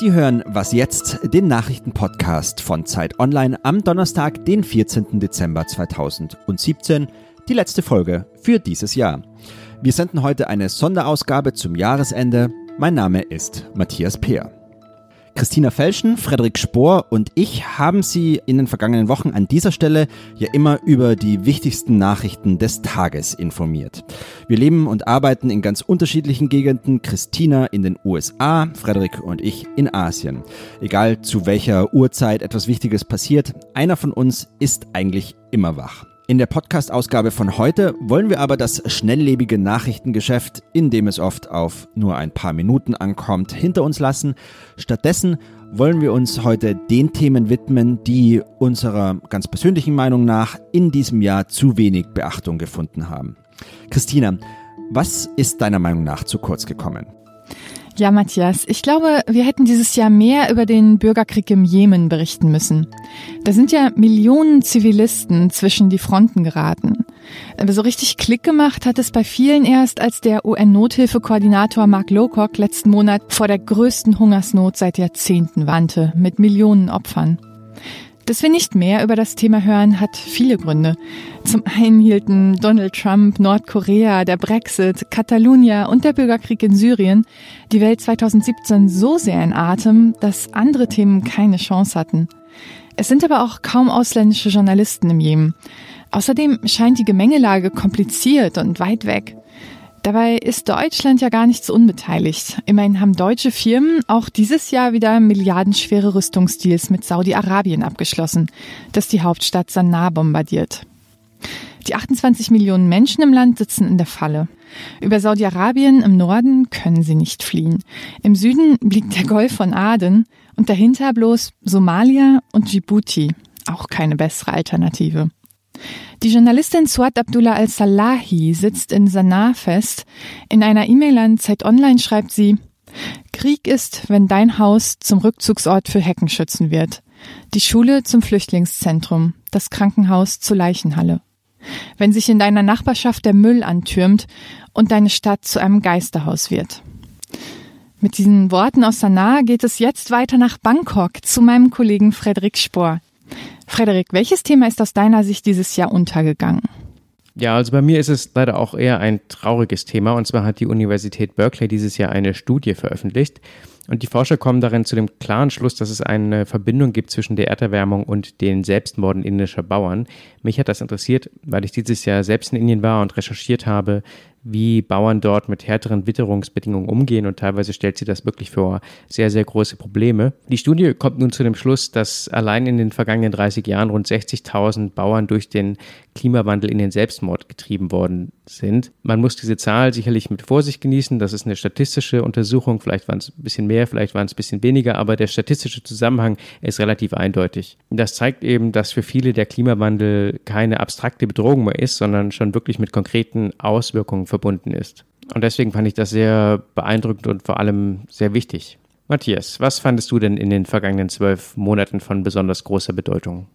Sie hören Was jetzt, den Nachrichtenpodcast von Zeit Online am Donnerstag, den 14. Dezember 2017, die letzte Folge für dieses Jahr. Wir senden heute eine Sonderausgabe zum Jahresende. Mein Name ist Matthias Peer. Christina Felschen, Frederik Spohr und ich haben Sie in den vergangenen Wochen an dieser Stelle ja immer über die wichtigsten Nachrichten des Tages informiert. Wir leben und arbeiten in ganz unterschiedlichen Gegenden. Christina in den USA, Frederik und ich in Asien. Egal zu welcher Uhrzeit etwas Wichtiges passiert, einer von uns ist eigentlich immer wach. In der Podcast-Ausgabe von heute wollen wir aber das schnelllebige Nachrichtengeschäft, in dem es oft auf nur ein paar Minuten ankommt, hinter uns lassen. Stattdessen wollen wir uns heute den Themen widmen, die unserer ganz persönlichen Meinung nach in diesem Jahr zu wenig Beachtung gefunden haben. Christina, was ist deiner Meinung nach zu kurz gekommen? Ja, Matthias, ich glaube, wir hätten dieses Jahr mehr über den Bürgerkrieg im Jemen berichten müssen. Da sind ja Millionen Zivilisten zwischen die Fronten geraten. Aber so richtig Klick gemacht hat es bei vielen erst, als der UN-Nothilfekoordinator Mark Lowcock letzten Monat vor der größten Hungersnot seit Jahrzehnten warnte, mit Millionen Opfern. Dass wir nicht mehr über das Thema hören, hat viele Gründe. Zum einen hielten Donald Trump, Nordkorea, der Brexit, Katalonia und der Bürgerkrieg in Syrien die Welt 2017 so sehr in Atem, dass andere Themen keine Chance hatten. Es sind aber auch kaum ausländische Journalisten im Jemen. Außerdem scheint die Gemengelage kompliziert und weit weg. Dabei ist Deutschland ja gar nicht so unbeteiligt. Immerhin haben deutsche Firmen auch dieses Jahr wieder milliardenschwere Rüstungsdeals mit Saudi-Arabien abgeschlossen, das die Hauptstadt Sanaa bombardiert. Die 28 Millionen Menschen im Land sitzen in der Falle. Über Saudi-Arabien im Norden können sie nicht fliehen. Im Süden liegt der Golf von Aden und dahinter bloß Somalia und Djibouti. Auch keine bessere Alternative. Die Journalistin Suad Abdullah al-Salahi sitzt in Sanaa fest. In einer E-Mail an Zeit Online schreibt sie, Krieg ist, wenn dein Haus zum Rückzugsort für Heckenschützen wird, die Schule zum Flüchtlingszentrum, das Krankenhaus zur Leichenhalle. Wenn sich in deiner Nachbarschaft der Müll antürmt und deine Stadt zu einem Geisterhaus wird. Mit diesen Worten aus Sanaa geht es jetzt weiter nach Bangkok zu meinem Kollegen Frederik Spohr. Frederik, welches Thema ist aus deiner Sicht dieses Jahr untergegangen? Ja, also bei mir ist es leider auch eher ein trauriges Thema. Und zwar hat die Universität Berkeley dieses Jahr eine Studie veröffentlicht. Und die Forscher kommen darin zu dem klaren Schluss, dass es eine Verbindung gibt zwischen der Erderwärmung und den Selbstmorden indischer Bauern. Mich hat das interessiert, weil ich dieses Jahr selbst in Indien war und recherchiert habe, wie Bauern dort mit härteren Witterungsbedingungen umgehen und teilweise stellt sie das wirklich vor sehr, sehr große Probleme. Die Studie kommt nun zu dem Schluss, dass allein in den vergangenen 30 Jahren rund 60.000 Bauern durch den Klimawandel in den Selbstmord getrieben worden sind. Man muss diese Zahl sicherlich mit Vorsicht genießen. Das ist eine statistische Untersuchung. Vielleicht waren es ein bisschen mehr, vielleicht waren es ein bisschen weniger, aber der statistische Zusammenhang ist relativ eindeutig. Das zeigt eben, dass für viele der Klimawandel keine abstrakte Bedrohung mehr ist, sondern schon wirklich mit konkreten Auswirkungen verbunden ist. Und deswegen fand ich das sehr beeindruckend und vor allem sehr wichtig. Matthias, was fandest du denn in den vergangenen zwölf Monaten von besonders großer Bedeutung?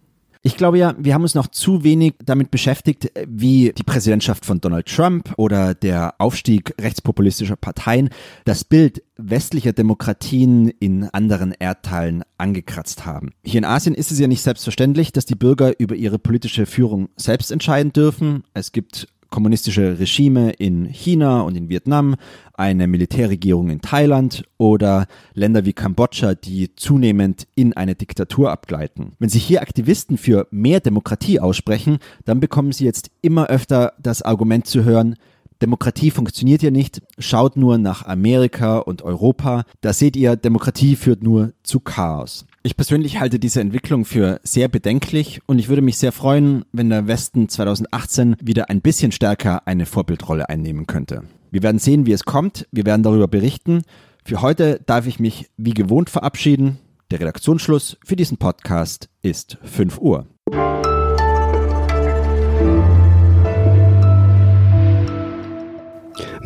Ich glaube ja, wir haben uns noch zu wenig damit beschäftigt, wie die Präsidentschaft von Donald Trump oder der Aufstieg rechtspopulistischer Parteien das Bild westlicher Demokratien in anderen Erdteilen angekratzt haben. Hier in Asien ist es ja nicht selbstverständlich, dass die Bürger über ihre politische Führung selbst entscheiden dürfen. Es gibt kommunistische Regime in China und in Vietnam, eine Militärregierung in Thailand oder Länder wie Kambodscha, die zunehmend in eine Diktatur abgleiten. Wenn sich hier Aktivisten für mehr Demokratie aussprechen, dann bekommen sie jetzt immer öfter das Argument zu hören, Demokratie funktioniert ja nicht, schaut nur nach Amerika und Europa, da seht ihr, Demokratie führt nur zu Chaos. Ich persönlich halte diese Entwicklung für sehr bedenklich und ich würde mich sehr freuen, wenn der Westen 2018 wieder ein bisschen stärker eine Vorbildrolle einnehmen könnte. Wir werden sehen, wie es kommt, wir werden darüber berichten. Für heute darf ich mich wie gewohnt verabschieden. Der Redaktionsschluss für diesen Podcast ist 5 Uhr.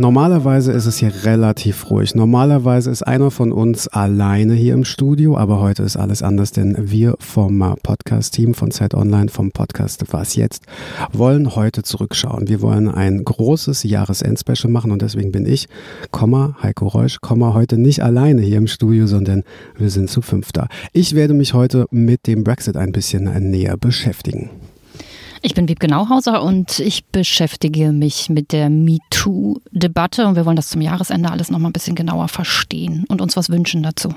Normalerweise ist es hier relativ ruhig. Normalerweise ist einer von uns alleine hier im Studio, aber heute ist alles anders, denn wir vom Podcast-Team von Zeit Online, vom Podcast Was Jetzt, wollen heute zurückschauen. Wir wollen ein großes Jahresendspecial machen und deswegen bin ich, Komma, Heiko Reusch, Komma, heute nicht alleine hier im Studio, sondern wir sind zu fünfter. Ich werde mich heute mit dem Brexit ein bisschen näher beschäftigen. Ich bin Wiebke Nauhauser und ich beschäftige mich mit der MeToo-Debatte und wir wollen das zum Jahresende alles nochmal ein bisschen genauer verstehen und uns was wünschen dazu.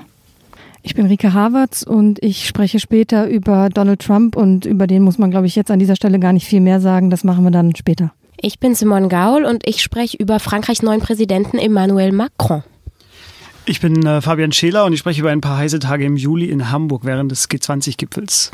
Ich bin Rike Havertz und ich spreche später über Donald Trump und über den muss man, glaube ich, jetzt an dieser Stelle gar nicht viel mehr sagen. Das machen wir dann später. Ich bin Simone Gaul und ich spreche über Frankreichs neuen Präsidenten Emmanuel Macron. Ich bin äh, Fabian Scheler und ich spreche über ein paar heiße Tage im Juli in Hamburg während des G20-Gipfels.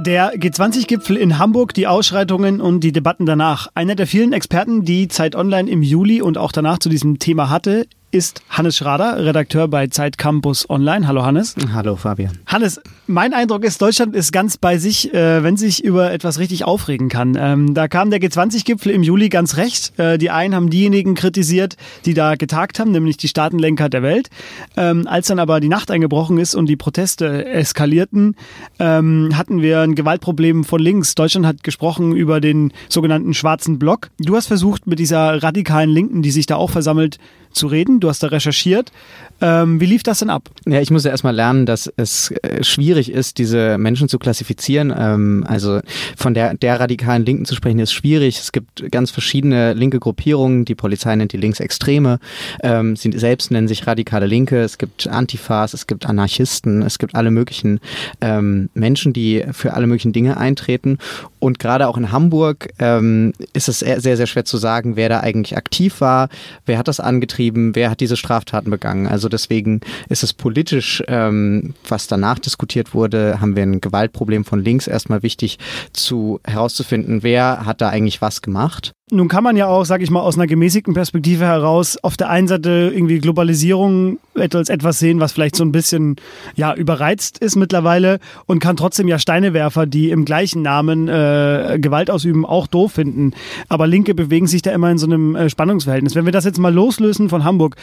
Der G20-Gipfel in Hamburg, die Ausschreitungen und die Debatten danach. Einer der vielen Experten, die Zeit Online im Juli und auch danach zu diesem Thema hatte, ist Hannes Schrader, Redakteur bei Zeit Campus Online. Hallo Hannes. Hallo Fabian. Hannes, mein Eindruck ist, Deutschland ist ganz bei sich, äh, wenn sich über etwas richtig aufregen kann. Ähm, da kam der G20-Gipfel im Juli ganz recht. Äh, die einen haben diejenigen kritisiert, die da getagt haben, nämlich die Staatenlenker der Welt. Ähm, als dann aber die Nacht eingebrochen ist und die Proteste eskalierten, ähm, hatten wir ein Gewaltproblem von links. Deutschland hat gesprochen über den sogenannten schwarzen Block. Du hast versucht, mit dieser radikalen Linken, die sich da auch versammelt, zu reden. Du hast da recherchiert. Ähm, wie lief das denn ab? Ja, ich musste erstmal lernen, dass es äh, schwierig ist, diese Menschen zu klassifizieren. Ähm, also von der, der radikalen Linken zu sprechen, ist schwierig. Es gibt ganz verschiedene linke Gruppierungen. Die Polizei nennt die Linksextreme. Ähm, sie selbst nennen sich radikale Linke. Es gibt Antifas, es gibt Anarchisten, es gibt alle möglichen ähm, Menschen, die für alle möglichen Dinge eintreten. Und gerade auch in Hamburg ähm, ist es sehr, sehr schwer zu sagen, wer da eigentlich aktiv war, wer hat das angetrieben, wer hat diese Straftaten begangen. Also deswegen ist es politisch, ähm, was danach diskutiert wurde, haben wir ein Gewaltproblem von links erstmal wichtig zu herauszufinden, wer hat da eigentlich was gemacht. Nun kann man ja auch, sage ich mal, aus einer gemäßigten Perspektive heraus auf der einen Seite irgendwie Globalisierung als etwas sehen, was vielleicht so ein bisschen ja überreizt ist mittlerweile und kann trotzdem ja Steinewerfer, die im gleichen Namen äh, Gewalt ausüben, auch doof finden. Aber Linke bewegen sich da immer in so einem äh, Spannungsverhältnis. Wenn wir das jetzt mal loslösen von Hamburg,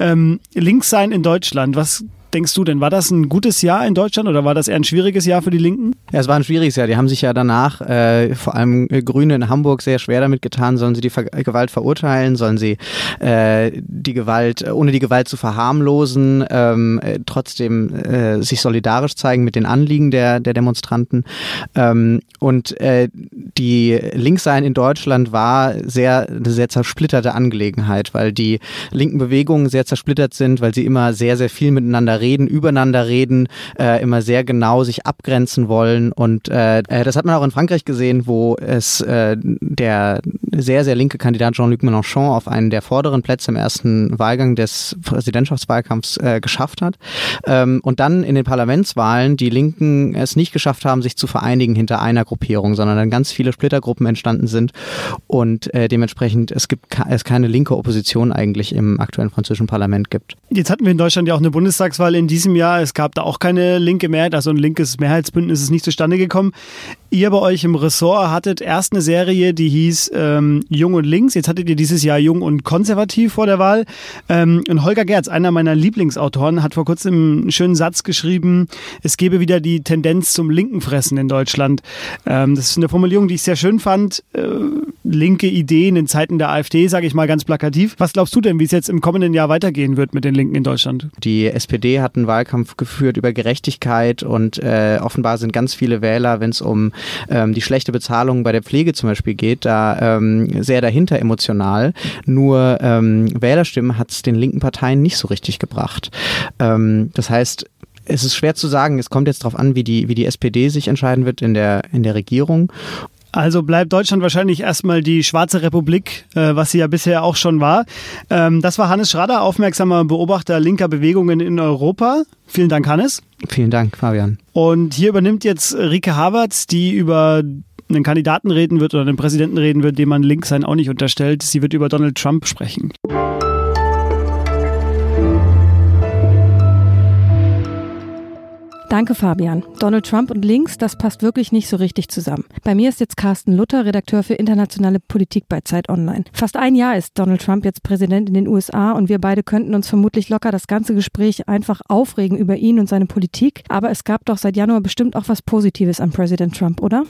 ähm, links sein in Deutschland, was denkst du denn? War das ein gutes Jahr in Deutschland oder war das eher ein schwieriges Jahr für die Linken? Ja, es war ein schwieriges Jahr. Die haben sich ja danach, äh, vor allem äh, Grüne in Hamburg, sehr schwer damit getan. Sollen sie die Ver Gewalt verurteilen? Sollen sie äh, die Gewalt, ohne die Gewalt zu verharmlosen, ähm, äh, trotzdem äh, sich solidarisch zeigen mit den Anliegen der, der Demonstranten? Ähm, und äh, die Linksein in Deutschland war sehr, eine sehr zersplitterte Angelegenheit, weil die linken Bewegungen sehr zersplittert sind, weil sie immer sehr, sehr viel miteinander reden, übereinander reden, äh, immer sehr genau sich abgrenzen wollen. Und äh, äh, das hat man auch in Frankreich gesehen, wo es äh, der sehr, sehr linke Kandidat Jean-Luc Mélenchon auf einen der vorderen Plätze im ersten Wahlgang des Präsidentschaftswahlkampfs äh, geschafft hat. Ähm, und dann in den Parlamentswahlen die Linken es nicht geschafft haben, sich zu vereinigen hinter einer Gruppierung, sondern dann ganz viele Splittergruppen entstanden sind und äh, dementsprechend es gibt es keine linke Opposition eigentlich im aktuellen französischen Parlament gibt. Jetzt hatten wir in Deutschland ja auch eine Bundestagswahl Bundestagswahl in diesem Jahr. Es gab da auch keine linke Mehrheit, also ein linkes Mehrheitsbündnis ist nicht zustande gekommen. Ihr bei euch im Ressort hattet erst eine Serie, die hieß ähm, Jung und Links. Jetzt hattet ihr dieses Jahr Jung und Konservativ vor der Wahl. Ähm, und Holger Gerz, einer meiner Lieblingsautoren, hat vor kurzem einen schönen Satz geschrieben, es gebe wieder die Tendenz zum linken Fressen in Deutschland. Ähm, das ist eine Formulierung, die ich sehr schön fand. Äh, linke Ideen in Zeiten der AfD, sage ich mal ganz plakativ. Was glaubst du denn, wie es jetzt im kommenden Jahr weitergehen wird mit den Linken in Deutschland? Die SPD hat einen Wahlkampf geführt über Gerechtigkeit und äh, offenbar sind ganz viele Wähler, wenn es um ähm, die schlechte Bezahlung bei der Pflege zum Beispiel geht, da ähm, sehr dahinter emotional. Nur ähm, Wählerstimmen hat es den linken Parteien nicht so richtig gebracht. Ähm, das heißt, es ist schwer zu sagen. Es kommt jetzt darauf an, wie die, wie die SPD sich entscheiden wird in der, in der Regierung. Also bleibt Deutschland wahrscheinlich erstmal die schwarze Republik, äh, was sie ja bisher auch schon war. Ähm, das war Hannes Schrader, aufmerksamer Beobachter linker Bewegungen in Europa. Vielen Dank, Hannes. Vielen Dank, Fabian. Und hier übernimmt jetzt Rike Havertz, die über einen Kandidaten reden wird oder einen Präsidenten reden wird, dem man links sein auch nicht unterstellt. Sie wird über Donald Trump sprechen. Danke, Fabian. Donald Trump und links, das passt wirklich nicht so richtig zusammen. Bei mir ist jetzt Carsten Luther, Redakteur für internationale Politik bei Zeit Online. Fast ein Jahr ist Donald Trump jetzt Präsident in den USA und wir beide könnten uns vermutlich locker das ganze Gespräch einfach aufregen über ihn und seine Politik. Aber es gab doch seit Januar bestimmt auch was Positives an Präsident Trump, oder?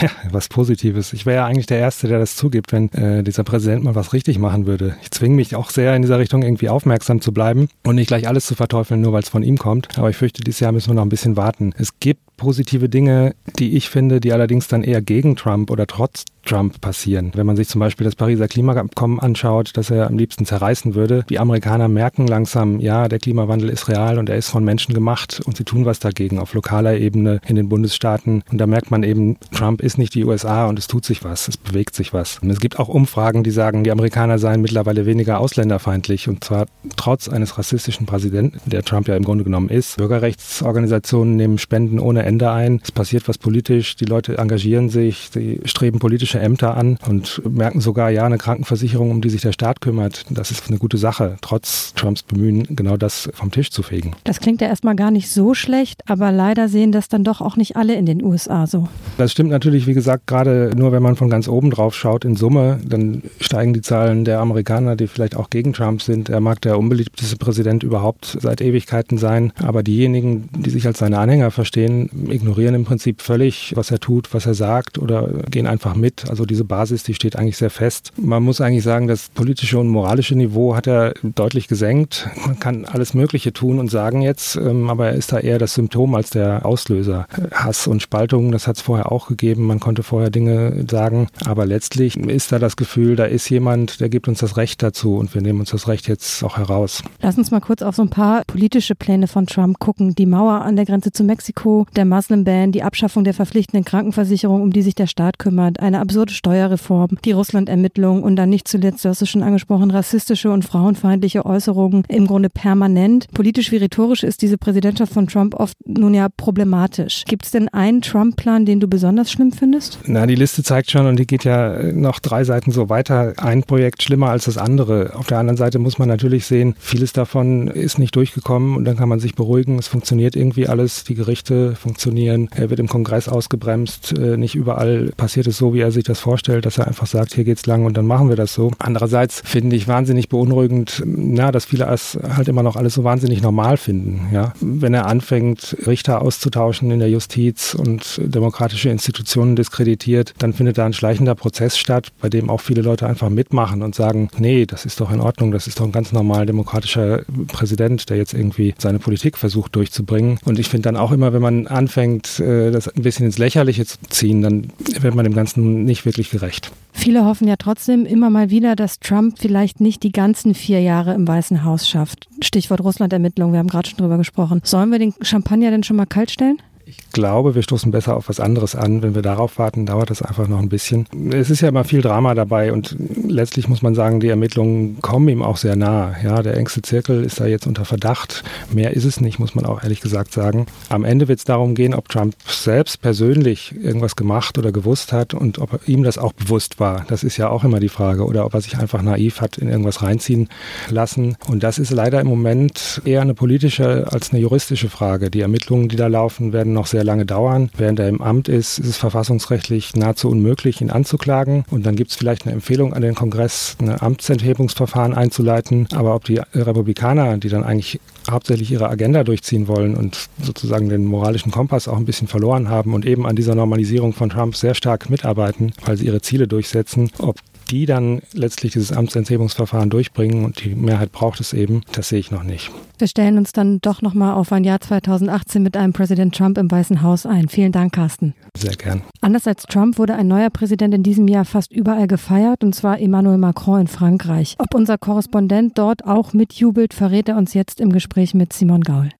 Ja, was Positives. Ich wäre ja eigentlich der Erste, der das zugibt, wenn äh, dieser Präsident mal was richtig machen würde. Ich zwinge mich auch sehr in dieser Richtung irgendwie aufmerksam zu bleiben und nicht gleich alles zu verteufeln, nur weil es von ihm kommt. Aber ich fürchte, dieses Jahr müssen wir noch ein bisschen bisschen warten. Es gibt positive Dinge, die ich finde, die allerdings dann eher gegen Trump oder trotz Trump passieren. Wenn man sich zum Beispiel das Pariser Klimaabkommen anschaut, das er am liebsten zerreißen würde, die Amerikaner merken langsam, ja, der Klimawandel ist real und er ist von Menschen gemacht und sie tun was dagegen auf lokaler Ebene in den Bundesstaaten. Und da merkt man eben, Trump ist nicht die USA und es tut sich was, es bewegt sich was. Und es gibt auch Umfragen, die sagen, die Amerikaner seien mittlerweile weniger ausländerfeindlich und zwar trotz eines rassistischen Präsidenten, der Trump ja im Grunde genommen ist. Bürgerrechtsorganisationen nehmen Spenden ohne Ende ein. Es passiert was politisch, die Leute engagieren sich, sie streben politische Ämter an und merken sogar, ja, eine Krankenversicherung, um die sich der Staat kümmert, das ist eine gute Sache, trotz Trumps Bemühen, genau das vom Tisch zu fegen. Das klingt ja erstmal gar nicht so schlecht, aber leider sehen das dann doch auch nicht alle in den USA so. Das stimmt natürlich, wie gesagt, gerade nur wenn man von ganz oben drauf schaut in Summe, dann steigen die Zahlen der Amerikaner, die vielleicht auch gegen Trump sind. Er mag der unbeliebteste Präsident überhaupt seit Ewigkeiten sein, aber diejenigen, die sich als seine Anhänger verstehen, ignorieren im Prinzip völlig, was er tut, was er sagt oder gehen einfach mit. Also diese Basis, die steht eigentlich sehr fest. Man muss eigentlich sagen, das politische und moralische Niveau hat er deutlich gesenkt. Man kann alles Mögliche tun und sagen jetzt, ähm, aber er ist da eher das Symptom als der Auslöser. Hass und Spaltung, das hat es vorher auch gegeben. Man konnte vorher Dinge sagen, aber letztlich ist da das Gefühl, da ist jemand, der gibt uns das Recht dazu und wir nehmen uns das Recht jetzt auch heraus. Lass uns mal kurz auf so ein paar politische Pläne von Trump gucken. Die Mauer an der Grenze zu Mexiko, der Muslim-Ban, die Abschaffung der verpflichtenden Krankenversicherung, um die sich der Staat kümmert, eine absurde Steuerreform, die Russland-Ermittlung und dann nicht zuletzt, du hast es schon angesprochen, rassistische und frauenfeindliche Äußerungen im Grunde permanent. Politisch wie rhetorisch ist diese Präsidentschaft von Trump oft nun ja problematisch. Gibt es denn einen Trump-Plan, den du besonders schlimm findest? Na, die Liste zeigt schon und die geht ja noch drei Seiten so weiter. Ein Projekt schlimmer als das andere. Auf der anderen Seite muss man natürlich sehen, vieles davon ist nicht durchgekommen und dann kann man sich beruhigen. Es funktioniert irgendwie alles. Die Gerichte funktionieren. Er wird im Kongress ausgebremst. Äh, nicht überall passiert es so, wie er sich das vorstellt, dass er einfach sagt, hier geht's lang und dann machen wir das so. Andererseits finde ich wahnsinnig beunruhigend, na, dass viele es halt immer noch alles so wahnsinnig normal finden. Ja, wenn er anfängt, Richter auszutauschen in der Justiz und demokratische Institutionen diskreditiert, dann findet da ein schleichender Prozess statt, bei dem auch viele Leute einfach mitmachen und sagen, nee, das ist doch in Ordnung, das ist doch ein ganz normal demokratischer Präsident, der jetzt irgendwie seine Politik versucht durchzubringen. Und ich finde dann auch immer, wenn man anfängt, äh, das ein bisschen ins Lächerliche zu ziehen, dann wird man dem Ganzen nicht wirklich gerecht. Viele hoffen ja trotzdem immer mal wieder, dass Trump vielleicht nicht die ganzen vier Jahre im Weißen Haus schafft. Stichwort Russland-Ermittlung, wir haben gerade schon drüber gesprochen. Sollen wir den Champagner denn schon mal kalt stellen? Ich glaube, wir stoßen besser auf was anderes an. Wenn wir darauf warten, dauert das einfach noch ein bisschen. Es ist ja immer viel Drama dabei und letztlich muss man sagen, die Ermittlungen kommen ihm auch sehr nah. Ja, der engste Zirkel ist da jetzt unter Verdacht. Mehr ist es nicht, muss man auch ehrlich gesagt sagen. Am Ende wird es darum gehen, ob Trump selbst persönlich irgendwas gemacht oder gewusst hat und ob ihm das auch bewusst war. Das ist ja auch immer die Frage. Oder ob er sich einfach naiv hat in irgendwas reinziehen lassen. Und das ist leider im Moment eher eine politische als eine juristische Frage. Die Ermittlungen, die da laufen, werden noch sehr lange dauern. Während er im Amt ist, ist es verfassungsrechtlich nahezu unmöglich, ihn anzuklagen. Und dann gibt es vielleicht eine Empfehlung an den Kongress, ein Amtsenthebungsverfahren einzuleiten. Aber ob die Republikaner, die dann eigentlich hauptsächlich ihre Agenda durchziehen wollen und sozusagen den moralischen Kompass auch ein bisschen verloren haben und eben an dieser Normalisierung von Trump sehr stark mitarbeiten, weil sie ihre Ziele durchsetzen, ob die dann letztlich dieses Amtsenthebungsverfahren durchbringen und die Mehrheit braucht es eben, das sehe ich noch nicht. Wir stellen uns dann doch nochmal auf ein Jahr 2018 mit einem Präsident Trump im Weißen Haus ein. Vielen Dank, Carsten. Sehr gern. Anders als Trump wurde ein neuer Präsident in diesem Jahr fast überall gefeiert, und zwar Emmanuel Macron in Frankreich. Ob unser Korrespondent dort auch mitjubelt, verrät er uns jetzt im Gespräch mit Simon Gaul.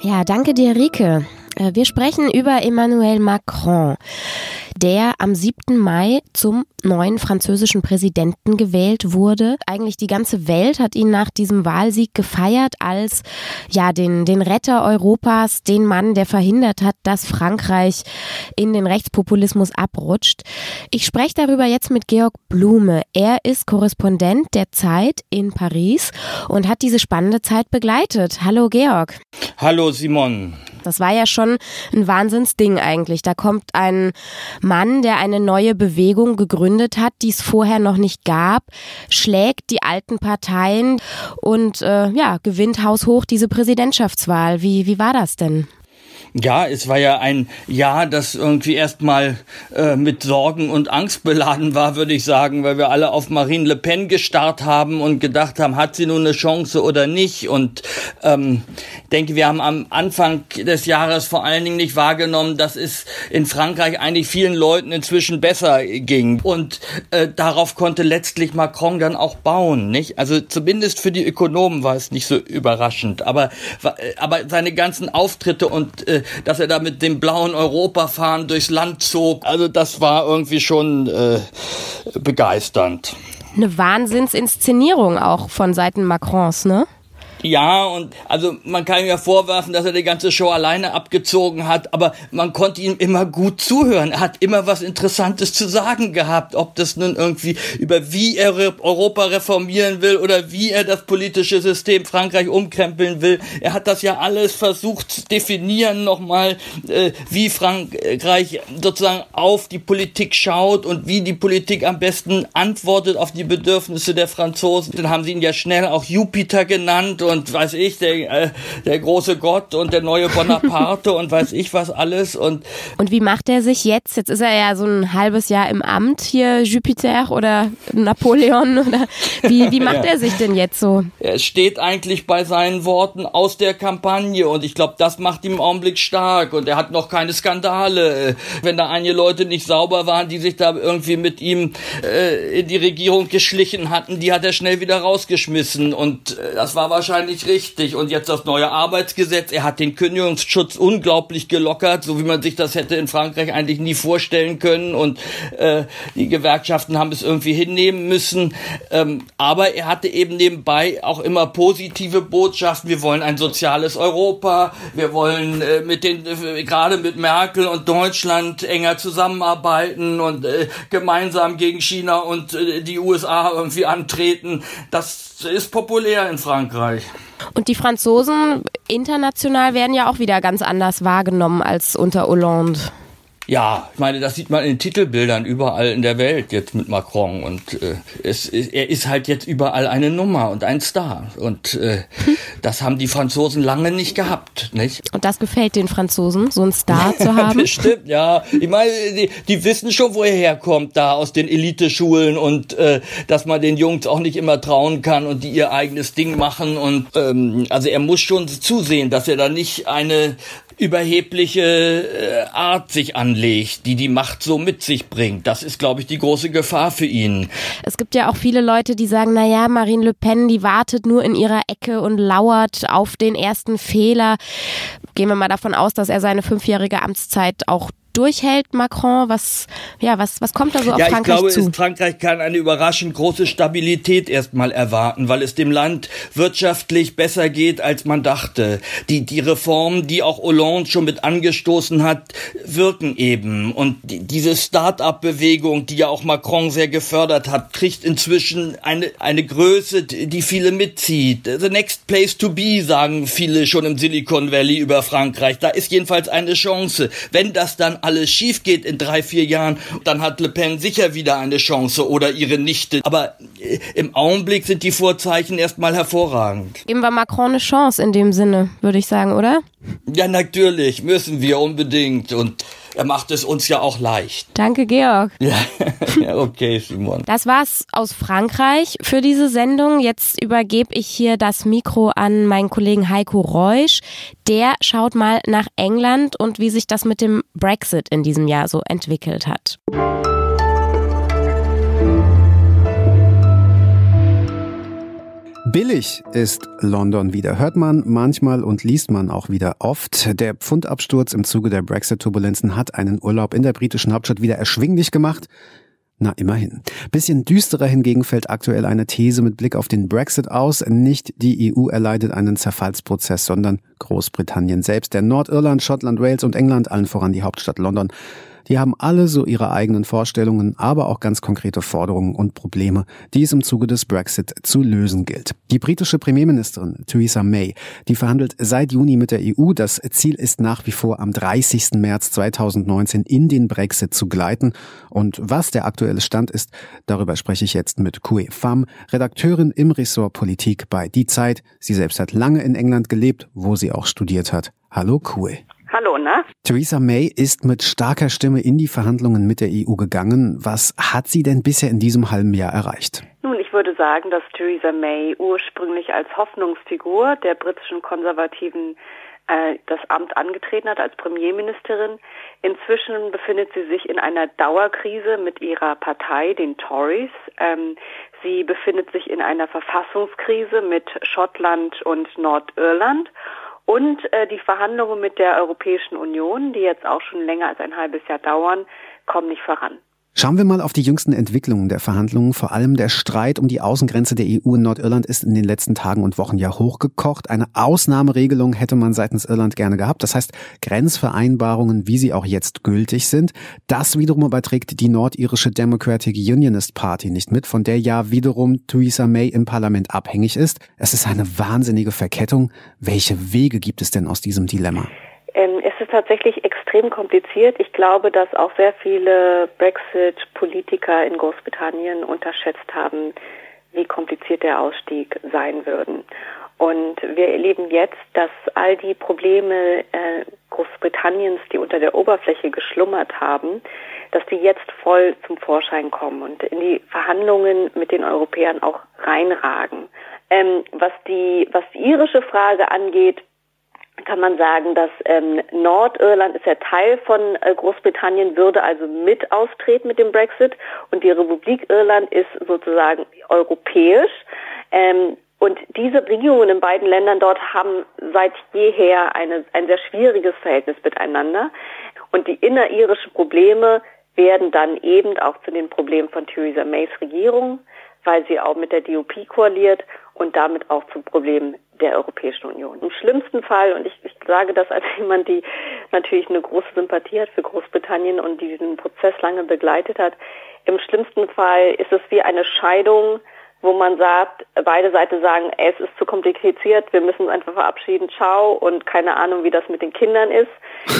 Ja, danke dir, Rike. Wir sprechen über Emmanuel Macron. der am 7. Mai zum neuen französischen Präsidenten gewählt wurde. Eigentlich die ganze Welt hat ihn nach diesem Wahlsieg gefeiert als ja den den Retter Europas, den Mann, der verhindert hat, dass Frankreich in den Rechtspopulismus abrutscht. Ich spreche darüber jetzt mit Georg Blume. Er ist Korrespondent der Zeit in Paris und hat diese spannende Zeit begleitet. Hallo Georg. Hallo Simon. Das war ja schon ein Wahnsinnsding eigentlich. Da kommt ein Mann, der eine neue Bewegung gegründet hat, die es vorher noch nicht gab, schlägt die alten Parteien und äh, ja, gewinnt haushoch diese Präsidentschaftswahl. Wie, wie war das denn? Ja, es war ja ein Jahr, das irgendwie erstmal äh, mit Sorgen und Angst beladen war, würde ich sagen, weil wir alle auf Marine Le Pen gestarrt haben und gedacht haben, hat sie nun eine Chance oder nicht. Und ähm, denke, wir haben am Anfang des Jahres vor allen Dingen nicht wahrgenommen, dass es in Frankreich eigentlich vielen Leuten inzwischen besser ging. Und äh, darauf konnte letztlich Macron dann auch bauen, nicht? Also zumindest für die Ökonomen war es nicht so überraschend. Aber, aber seine ganzen Auftritte und äh, dass er da mit dem blauen Europafahren durchs Land zog. Also das war irgendwie schon äh, begeisternd. Eine Wahnsinnsinszenierung auch von Seiten Macrons, ne? Ja, und also man kann ihm ja vorwerfen, dass er die ganze Show alleine abgezogen hat, aber man konnte ihm immer gut zuhören. Er hat immer was Interessantes zu sagen gehabt, ob das nun irgendwie über wie er Europa reformieren will oder wie er das politische System Frankreich umkrempeln will. Er hat das ja alles versucht zu definieren nochmal, äh, wie Frankreich sozusagen auf die Politik schaut und wie die Politik am besten antwortet auf die Bedürfnisse der Franzosen. Dann haben sie ihn ja schnell auch Jupiter genannt und weiß ich, der, äh, der große Gott und der neue Bonaparte und weiß ich was alles. Und, und wie macht er sich jetzt? Jetzt ist er ja so ein halbes Jahr im Amt hier, Jupiter oder Napoleon oder wie, wie macht ja. er sich denn jetzt so? Er steht eigentlich bei seinen Worten aus der Kampagne und ich glaube, das macht ihn im Augenblick stark und er hat noch keine Skandale. Wenn da einige Leute nicht sauber waren, die sich da irgendwie mit ihm äh, in die Regierung geschlichen hatten, die hat er schnell wieder rausgeschmissen und äh, das war wahrscheinlich wahrscheinlich richtig. Und jetzt das neue Arbeitsgesetz. Er hat den Kündigungsschutz unglaublich gelockert, so wie man sich das hätte in Frankreich eigentlich nie vorstellen können. Und äh, die Gewerkschaften haben es irgendwie hinnehmen müssen. Ähm, aber er hatte eben nebenbei auch immer positive Botschaften. Wir wollen ein soziales Europa. Wir wollen äh, mit den, äh, gerade mit Merkel und Deutschland enger zusammenarbeiten und äh, gemeinsam gegen China und äh, die USA irgendwie antreten. Das ist populär in Frankreich. Und die Franzosen international werden ja auch wieder ganz anders wahrgenommen als unter Hollande. Ja, ich meine, das sieht man in den Titelbildern überall in der Welt jetzt mit Macron und äh, es, er ist halt jetzt überall eine Nummer und ein Star und äh, das haben die Franzosen lange nicht gehabt, nicht? Und das gefällt den Franzosen, so einen Star zu haben? Bestimmt, ja. Ich meine, die, die, wissen schon, wo er herkommt, da aus den Eliteschulen und äh, dass man den Jungs auch nicht immer trauen kann und die ihr eigenes Ding machen und ähm, also er muss schon zusehen, dass er da nicht eine überhebliche äh, Art sich anlegt, die die Macht so mit sich bringt. Das ist, glaube ich, die große Gefahr für ihn. Es gibt ja auch viele Leute, die sagen, na ja, Marine Le Pen, die wartet nur in ihrer Ecke und lauert auf den ersten Fehler. Gehen wir mal davon aus, dass er seine fünfjährige Amtszeit auch durchhält, Macron? Was, ja, was, was kommt da so auf ja, Frankreich glaube, zu? Frankreich kann eine überraschend große Stabilität erstmal erwarten, weil es dem Land wirtschaftlich besser geht, als man dachte. Die, die Reformen, die auch Hollande schon mit angestoßen hat, wirken eben. Und die, diese Start-up-Bewegung, die ja auch Macron sehr gefördert hat, kriegt inzwischen eine, eine Größe, die viele mitzieht. The next place to be, sagen viele schon im Silicon Valley über Frankreich. Da ist jedenfalls eine Chance. Wenn das dann alles schief geht in drei, vier Jahren, dann hat Le Pen sicher wieder eine Chance oder ihre Nichte. Aber äh, im Augenblick sind die Vorzeichen erstmal hervorragend. Geben wir Macron eine Chance in dem Sinne, würde ich sagen, oder? Ja, natürlich, müssen wir unbedingt. Und er macht es uns ja auch leicht. Danke, Georg. Ja, okay, Simon. Das war's aus Frankreich für diese Sendung. Jetzt übergebe ich hier das Mikro an meinen Kollegen Heiko Reusch. Der schaut mal nach England und wie sich das mit dem Brexit in diesem Jahr so entwickelt hat. Billig ist London wieder. Hört man manchmal und liest man auch wieder oft. Der Pfundabsturz im Zuge der Brexit-Turbulenzen hat einen Urlaub in der britischen Hauptstadt wieder erschwinglich gemacht. Na, immerhin. Bisschen düsterer hingegen fällt aktuell eine These mit Blick auf den Brexit aus. Nicht die EU erleidet einen Zerfallsprozess, sondern Großbritannien selbst. Der Nordirland, Schottland, Wales und England, allen voran die Hauptstadt London, die haben alle so ihre eigenen Vorstellungen, aber auch ganz konkrete Forderungen und Probleme, die es im Zuge des Brexit zu lösen gilt. Die britische Premierministerin Theresa May, die verhandelt seit Juni mit der EU. Das Ziel ist nach wie vor am 30. März 2019 in den Brexit zu gleiten. Und was der aktuelle Stand ist, darüber spreche ich jetzt mit Kue Pham, Redakteurin im Ressort Politik bei Die Zeit. Sie selbst hat lange in England gelebt, wo sie auch studiert hat. Hallo Kue. Hallo, ne? Theresa May ist mit starker Stimme in die Verhandlungen mit der EU gegangen. Was hat sie denn bisher in diesem halben Jahr erreicht? Nun, ich würde sagen, dass Theresa May ursprünglich als Hoffnungsfigur der britischen Konservativen äh, das Amt angetreten hat als Premierministerin. Inzwischen befindet sie sich in einer Dauerkrise mit ihrer Partei, den Tories. Ähm, sie befindet sich in einer Verfassungskrise mit Schottland und Nordirland. Und äh, die Verhandlungen mit der Europäischen Union, die jetzt auch schon länger als ein halbes Jahr dauern, kommen nicht voran. Schauen wir mal auf die jüngsten Entwicklungen der Verhandlungen. Vor allem der Streit um die Außengrenze der EU in Nordirland ist in den letzten Tagen und Wochen ja hochgekocht. Eine Ausnahmeregelung hätte man seitens Irland gerne gehabt. Das heißt, Grenzvereinbarungen, wie sie auch jetzt gültig sind. Das wiederum überträgt die nordirische Democratic Unionist Party nicht mit, von der ja wiederum Theresa May im Parlament abhängig ist. Es ist eine wahnsinnige Verkettung. Welche Wege gibt es denn aus diesem Dilemma? Ähm, es ist tatsächlich extrem kompliziert. Ich glaube, dass auch sehr viele Brexit-Politiker in Großbritannien unterschätzt haben, wie kompliziert der Ausstieg sein würden. Und wir erleben jetzt, dass all die Probleme äh, Großbritanniens, die unter der Oberfläche geschlummert haben, dass die jetzt voll zum Vorschein kommen und in die Verhandlungen mit den Europäern auch reinragen. Ähm, was die, was die irische Frage angeht, kann man sagen, dass ähm, Nordirland ist ja Teil von äh, Großbritannien, würde also mit austreten mit dem Brexit und die Republik Irland ist sozusagen europäisch. Ähm, und diese Regierungen in beiden Ländern dort haben seit jeher eine, ein sehr schwieriges Verhältnis miteinander. Und die inneririschen Probleme werden dann eben auch zu den Problemen von Theresa Mays Regierung, weil sie auch mit der DUP koaliert und damit auch zu Problemen der Europäischen Union. Im schlimmsten Fall, und ich, ich sage das als jemand, die natürlich eine große Sympathie hat für Großbritannien und die diesen Prozess lange begleitet hat, im schlimmsten Fall ist es wie eine Scheidung, wo man sagt, beide Seiten sagen, es ist zu kompliziert, wir müssen uns einfach verabschieden, ciao und keine Ahnung, wie das mit den Kindern ist.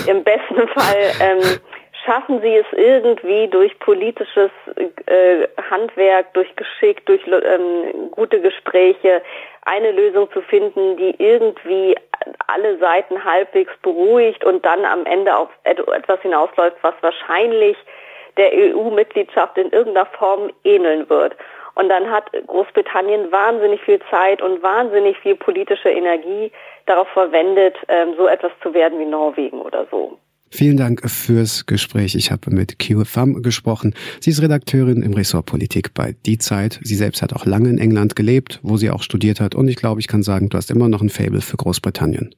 Im besten Fall ähm, schaffen sie es irgendwie durch politisches äh, Handwerk, durch Geschick, durch ähm, gute Gespräche eine Lösung zu finden, die irgendwie alle Seiten halbwegs beruhigt und dann am Ende auf etwas hinausläuft, was wahrscheinlich der EU-Mitgliedschaft in irgendeiner Form ähneln wird. Und dann hat Großbritannien wahnsinnig viel Zeit und wahnsinnig viel politische Energie darauf verwendet, ähm, so etwas zu werden wie Norwegen oder so. Vielen Dank fürs Gespräch. Ich habe mit Kieu Pham gesprochen. Sie ist Redakteurin im Ressort Politik bei Die Zeit. Sie selbst hat auch lange in England gelebt, wo sie auch studiert hat. Und ich glaube, ich kann sagen, du hast immer noch ein Fable für Großbritannien.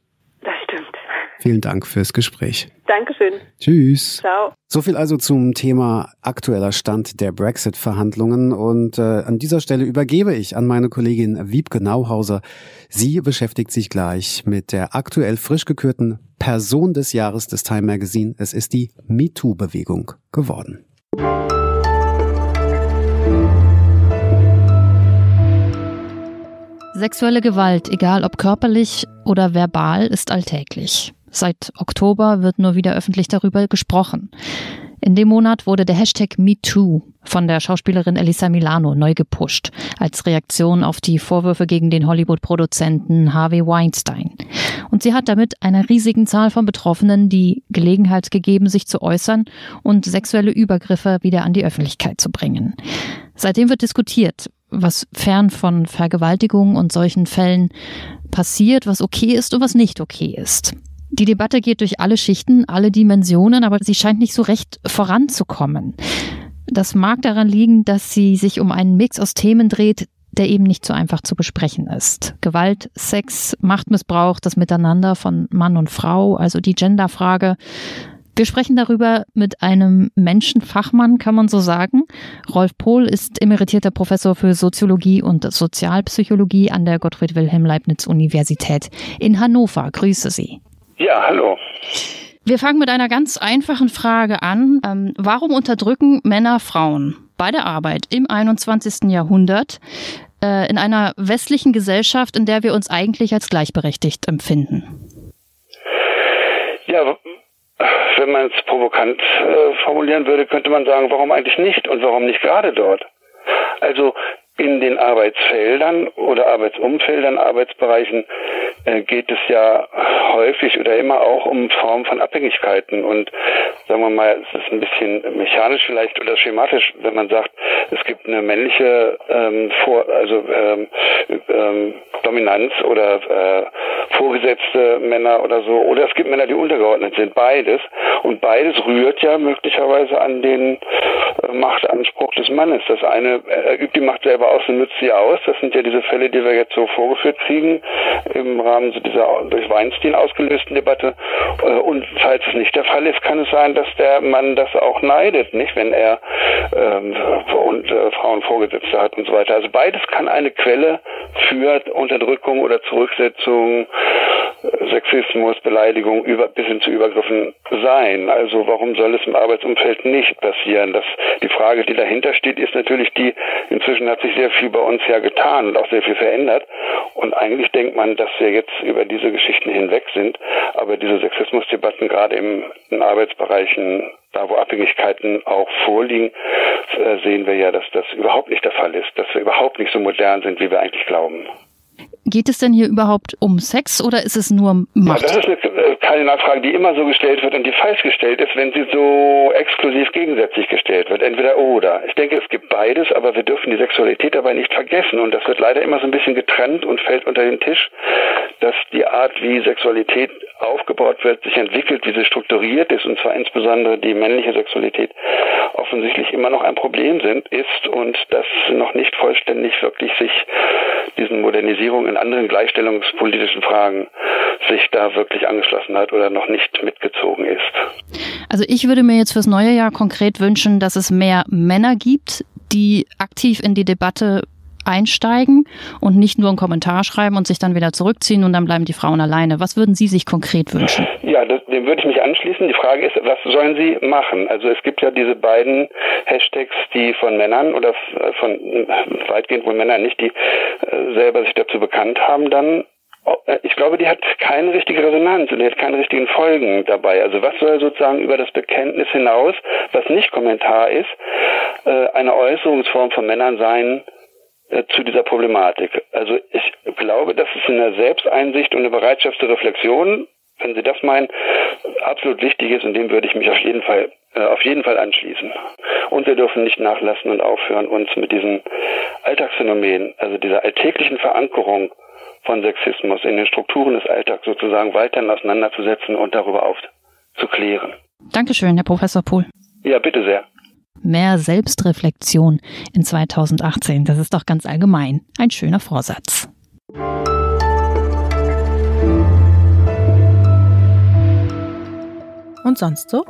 Vielen Dank fürs Gespräch. Dankeschön. Tschüss. Ciao. So viel also zum Thema aktueller Stand der Brexit-Verhandlungen. Und äh, an dieser Stelle übergebe ich an meine Kollegin Wiebke Nauhauser. Sie beschäftigt sich gleich mit der aktuell frisch gekürten Person des Jahres des Time Magazine. Es ist die MeToo-Bewegung geworden. Sexuelle Gewalt, egal ob körperlich oder verbal, ist alltäglich. Seit Oktober wird nur wieder öffentlich darüber gesprochen. In dem Monat wurde der Hashtag MeToo von der Schauspielerin Elisa Milano neu gepusht, als Reaktion auf die Vorwürfe gegen den Hollywood-Produzenten Harvey Weinstein. Und sie hat damit einer riesigen Zahl von Betroffenen die Gelegenheit gegeben, sich zu äußern und sexuelle Übergriffe wieder an die Öffentlichkeit zu bringen. Seitdem wird diskutiert, was fern von Vergewaltigung und solchen Fällen passiert, was okay ist und was nicht okay ist. Die Debatte geht durch alle Schichten, alle Dimensionen, aber sie scheint nicht so recht voranzukommen. Das mag daran liegen, dass sie sich um einen Mix aus Themen dreht, der eben nicht so einfach zu besprechen ist. Gewalt, Sex, Machtmissbrauch, das Miteinander von Mann und Frau, also die Genderfrage. Wir sprechen darüber mit einem Menschenfachmann, kann man so sagen. Rolf Pohl ist emeritierter Professor für Soziologie und Sozialpsychologie an der Gottfried Wilhelm Leibniz Universität in Hannover. Grüße Sie. Ja, hallo. Wir fangen mit einer ganz einfachen Frage an. Ähm, warum unterdrücken Männer Frauen bei der Arbeit im 21. Jahrhundert äh, in einer westlichen Gesellschaft, in der wir uns eigentlich als gleichberechtigt empfinden? Ja, wenn man es provokant äh, formulieren würde, könnte man sagen, warum eigentlich nicht und warum nicht gerade dort? Also in den Arbeitsfeldern oder Arbeitsumfeldern, Arbeitsbereichen geht es ja häufig oder immer auch um Formen von Abhängigkeiten. Und sagen wir mal, es ist ein bisschen mechanisch vielleicht oder schematisch, wenn man sagt, es gibt eine männliche ähm, Vor also ähm, ähm, Dominanz oder äh, vorgesetzte Männer oder so, oder es gibt Männer, die untergeordnet sind, beides. Und beides rührt ja möglicherweise an den äh, Machtanspruch des Mannes. Das eine er übt die Macht selber aus und nutzt sie aus. Das sind ja diese Fälle, die wir jetzt so vorgeführt kriegen im Rahmen dieser durch Weinstein ausgelösten Debatte. Äh, und falls es nicht der Fall ist, kann es sein, dass der Mann das auch neidet, nicht, wenn er ähm, und äh, Frauen Vorgesetzte hat und so weiter. Also beides kann eine Quelle für Unterdrückung oder Zurücksetzung, äh, Sexismus, Beleidigung über, bis hin zu Übergriffen sein. Also warum soll es im Arbeitsumfeld nicht passieren? Das, die Frage, die dahinter steht, ist natürlich die, inzwischen hat sich sehr viel bei uns ja getan und auch sehr viel verändert. Und eigentlich denkt man, dass wir jetzt über diese Geschichten hinweg sind. Aber diese Sexismusdebatten gerade im, in Arbeitsbereichen, da wo Abhängigkeiten auch vorliegen, äh, sehen wir ja, dass das überhaupt nicht der Fall ist, dass wir überhaupt nicht so modern sind, wie wir eigentlich glauben. Geht es denn hier überhaupt um Sex oder ist es nur Macht? Ja, das ist eine äh, Kardinalfrage, die immer so gestellt wird und die falsch gestellt ist, wenn sie so exklusiv gegensätzlich gestellt wird. Entweder oder. Ich denke, es gibt beides, aber wir dürfen die Sexualität dabei nicht vergessen. Und das wird leider immer so ein bisschen getrennt und fällt unter den Tisch, dass die Art, wie Sexualität aufgebaut wird, sich entwickelt, wie sie strukturiert ist, und zwar insbesondere die männliche Sexualität, offensichtlich immer noch ein Problem sind, ist und das noch nicht vollständig wirklich sich diesen Modernisierungen in anderen gleichstellungspolitischen Fragen sich da wirklich angeschlossen hat oder noch nicht mitgezogen ist. Also ich würde mir jetzt fürs neue Jahr konkret wünschen, dass es mehr Männer gibt, die aktiv in die Debatte einsteigen und nicht nur einen Kommentar schreiben und sich dann wieder zurückziehen und dann bleiben die Frauen alleine. Was würden Sie sich konkret wünschen? Ja, das, dem würde ich mich anschließen. Die Frage ist, was sollen Sie machen? Also es gibt ja diese beiden Hashtags, die von Männern oder von weitgehend wohl Männern nicht, die äh, selber sich dazu bekannt haben, dann äh, ich glaube, die hat keine richtige Resonanz und die hat keine richtigen Folgen dabei. Also was soll sozusagen über das Bekenntnis hinaus, was nicht Kommentar ist, äh, eine Äußerungsform von Männern sein, äh, zu dieser Problematik. Also ich glaube, dass es eine Selbsteinsicht und eine Bereitschaft zur Reflexion, wenn Sie das meinen, absolut wichtig ist und dem würde ich mich auf jeden Fall äh, auf jeden Fall anschließen. Und wir dürfen nicht nachlassen und aufhören, uns mit diesen Alltagsphänomenen, also dieser alltäglichen Verankerung von Sexismus in den Strukturen des Alltags sozusagen weiterhin auseinanderzusetzen und darüber aufzuklären. Dankeschön, Herr Professor Pohl. Ja, bitte sehr. Mehr Selbstreflexion in 2018, das ist doch ganz allgemein ein schöner Vorsatz. Und sonst so?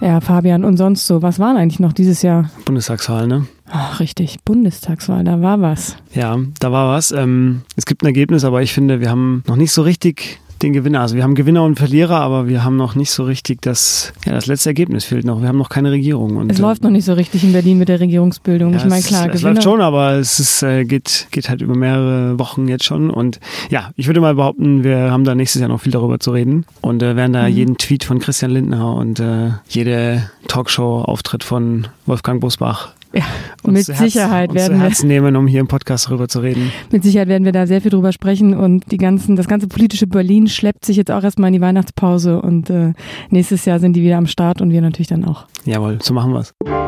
Ja, Fabian, und sonst so? Was waren eigentlich noch dieses Jahr? Bundestagswahl, ne? Ach, richtig, Bundestagswahl, da war was. Ja, da war was. Ähm, es gibt ein Ergebnis, aber ich finde, wir haben noch nicht so richtig den Gewinner. Also wir haben Gewinner und Verlierer, aber wir haben noch nicht so richtig das, ja, das letzte Ergebnis fehlt noch. Wir haben noch keine Regierung. Und, es äh, läuft noch nicht so richtig in Berlin mit der Regierungsbildung. Ja, ich meine, klar, es, es läuft schon, aber es ist, äh, geht, geht halt über mehrere Wochen jetzt schon. Und ja, ich würde mal behaupten, wir haben da nächstes Jahr noch viel darüber zu reden und äh, werden da mhm. jeden Tweet von Christian Lindner und äh, jede Talkshow-Auftritt von Wolfgang Busbach ja, mit Sicherheit Herz, werden wir Herz nehmen, um hier im Podcast darüber zu reden. Mit Sicherheit werden wir da sehr viel drüber sprechen und die ganzen, das ganze politische Berlin schleppt sich jetzt auch erstmal in die Weihnachtspause und äh, nächstes Jahr sind die wieder am Start und wir natürlich dann auch. Jawohl, so machen wir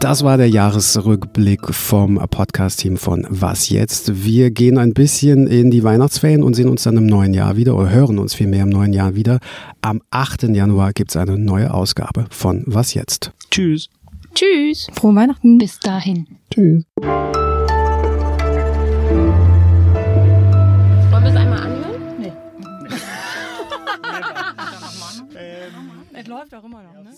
Das war der Jahresrückblick vom Podcast-Team von Was jetzt? Wir gehen ein bisschen in die Weihnachtsferien und sehen uns dann im neuen Jahr wieder oder hören uns vielmehr im neuen Jahr wieder. Am 8. Januar gibt es eine neue Ausgabe von Was jetzt? Tschüss. Tschüss. Frohe Weihnachten. Bis dahin. Tschüss. Wollen wir es einmal anhören? Nee. Es läuft auch immer noch, ne?